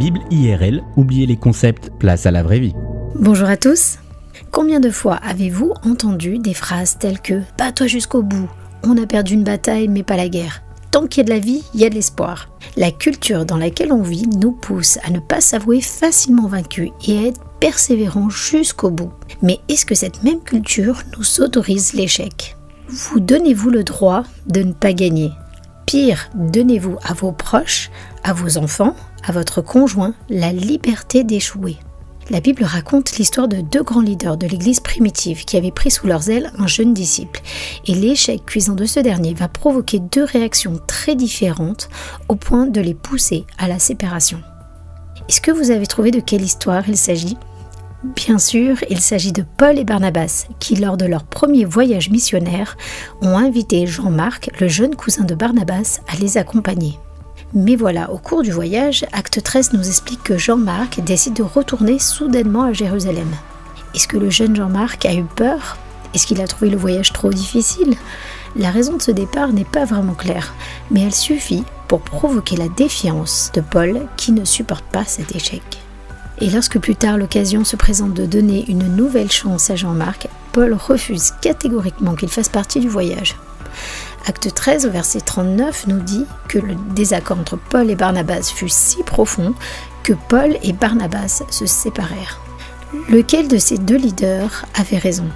Bible IRL, oubliez les concepts, place à la vraie vie. Bonjour à tous. Combien de fois avez-vous entendu des phrases telles que Bats-toi jusqu'au bout, on a perdu une bataille mais pas la guerre Tant qu'il y a de la vie, il y a de l'espoir. La culture dans laquelle on vit nous pousse à ne pas s'avouer facilement vaincu et à être persévérant jusqu'au bout. Mais est-ce que cette même culture nous autorise l'échec? Vous donnez-vous le droit de ne pas gagner Pire, donnez-vous à vos proches, à vos enfants, à votre conjoint la liberté d'échouer. La Bible raconte l'histoire de deux grands leaders de l'Église primitive qui avaient pris sous leurs ailes un jeune disciple. Et l'échec cuisant de ce dernier va provoquer deux réactions très différentes au point de les pousser à la séparation. Est-ce que vous avez trouvé de quelle histoire il s'agit? Bien sûr, il s'agit de Paul et Barnabas, qui lors de leur premier voyage missionnaire ont invité Jean-Marc, le jeune cousin de Barnabas, à les accompagner. Mais voilà, au cours du voyage, Acte 13 nous explique que Jean-Marc décide de retourner soudainement à Jérusalem. Est-ce que le jeune Jean-Marc a eu peur? Est-ce qu'il a trouvé le voyage trop difficile? La raison de ce départ n'est pas vraiment claire, mais elle suffit pour provoquer la défiance de Paul qui ne supporte pas cet échec. Et lorsque plus tard l'occasion se présente de donner une nouvelle chance à Jean-Marc, Paul refuse catégoriquement qu'il fasse partie du voyage. Acte 13 verset 39 nous dit que le désaccord entre Paul et Barnabas fut si profond que Paul et Barnabas se séparèrent. Lequel de ces deux leaders avait raison?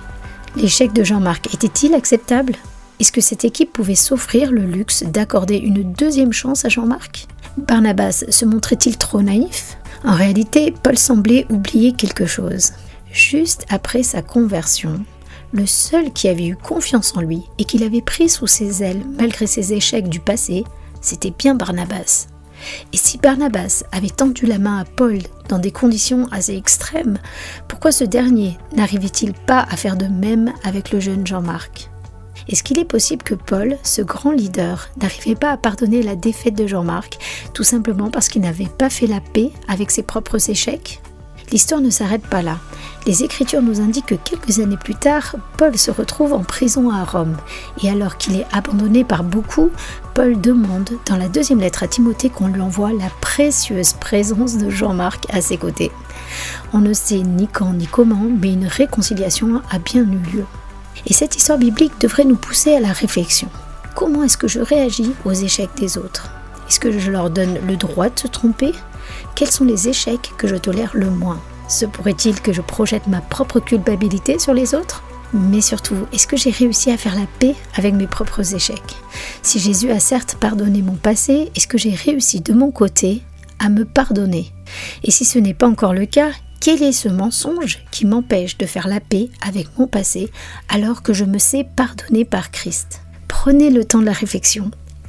L'échec de Jean-Marc était-il acceptable? Est-ce que cette équipe pouvait s'offrir le luxe d'accorder une deuxième chance à Jean-Marc? Barnabas se montrait-il trop naïf? En réalité, Paul semblait oublier quelque chose. Juste après sa conversion, le seul qui avait eu confiance en lui et qui l'avait pris sous ses ailes malgré ses échecs du passé, c'était bien Barnabas. Et si Barnabas avait tendu la main à Paul dans des conditions assez extrêmes, pourquoi ce dernier n'arrivait-il pas à faire de même avec le jeune Jean-Marc? Est-ce qu'il est possible que Paul, ce grand leader, n'arrivait pas à pardonner la défaite de Jean-Marc tout simplement parce qu'il n'avait pas fait la paix avec ses propres échecs? L'histoire ne s'arrête pas là. Les Écritures nous indiquent que quelques années plus tard, Paul se retrouve en prison à Rome. Et alors qu'il est abandonné par beaucoup, Paul demande dans la deuxième lettre à Timothée qu'on lui envoie la précieuse présence de Jean-Marc à ses côtés. On ne sait ni quand ni comment, mais une réconciliation a bien eu lieu. Et cette histoire biblique devrait nous pousser à la réflexion. Comment est-ce que je réagis aux échecs des autres? Est-ce que je leur donne le droit de se tromper? Quels sont les échecs que je tolère le moins? Se pourrait-il que je projette ma propre culpabilité sur les autres? Mais surtout, est-ce que j'ai réussi à faire la paix avec mes propres échecs? Si Jésus a certes pardonné mon passé, est-ce que j'ai réussi de mon côté à me pardonner? Et si ce n'est pas encore le cas, quel est ce mensonge qui m'empêche de faire la paix avec mon passé alors que je me sais pardonner par Christ? Prenez le temps de la réflexion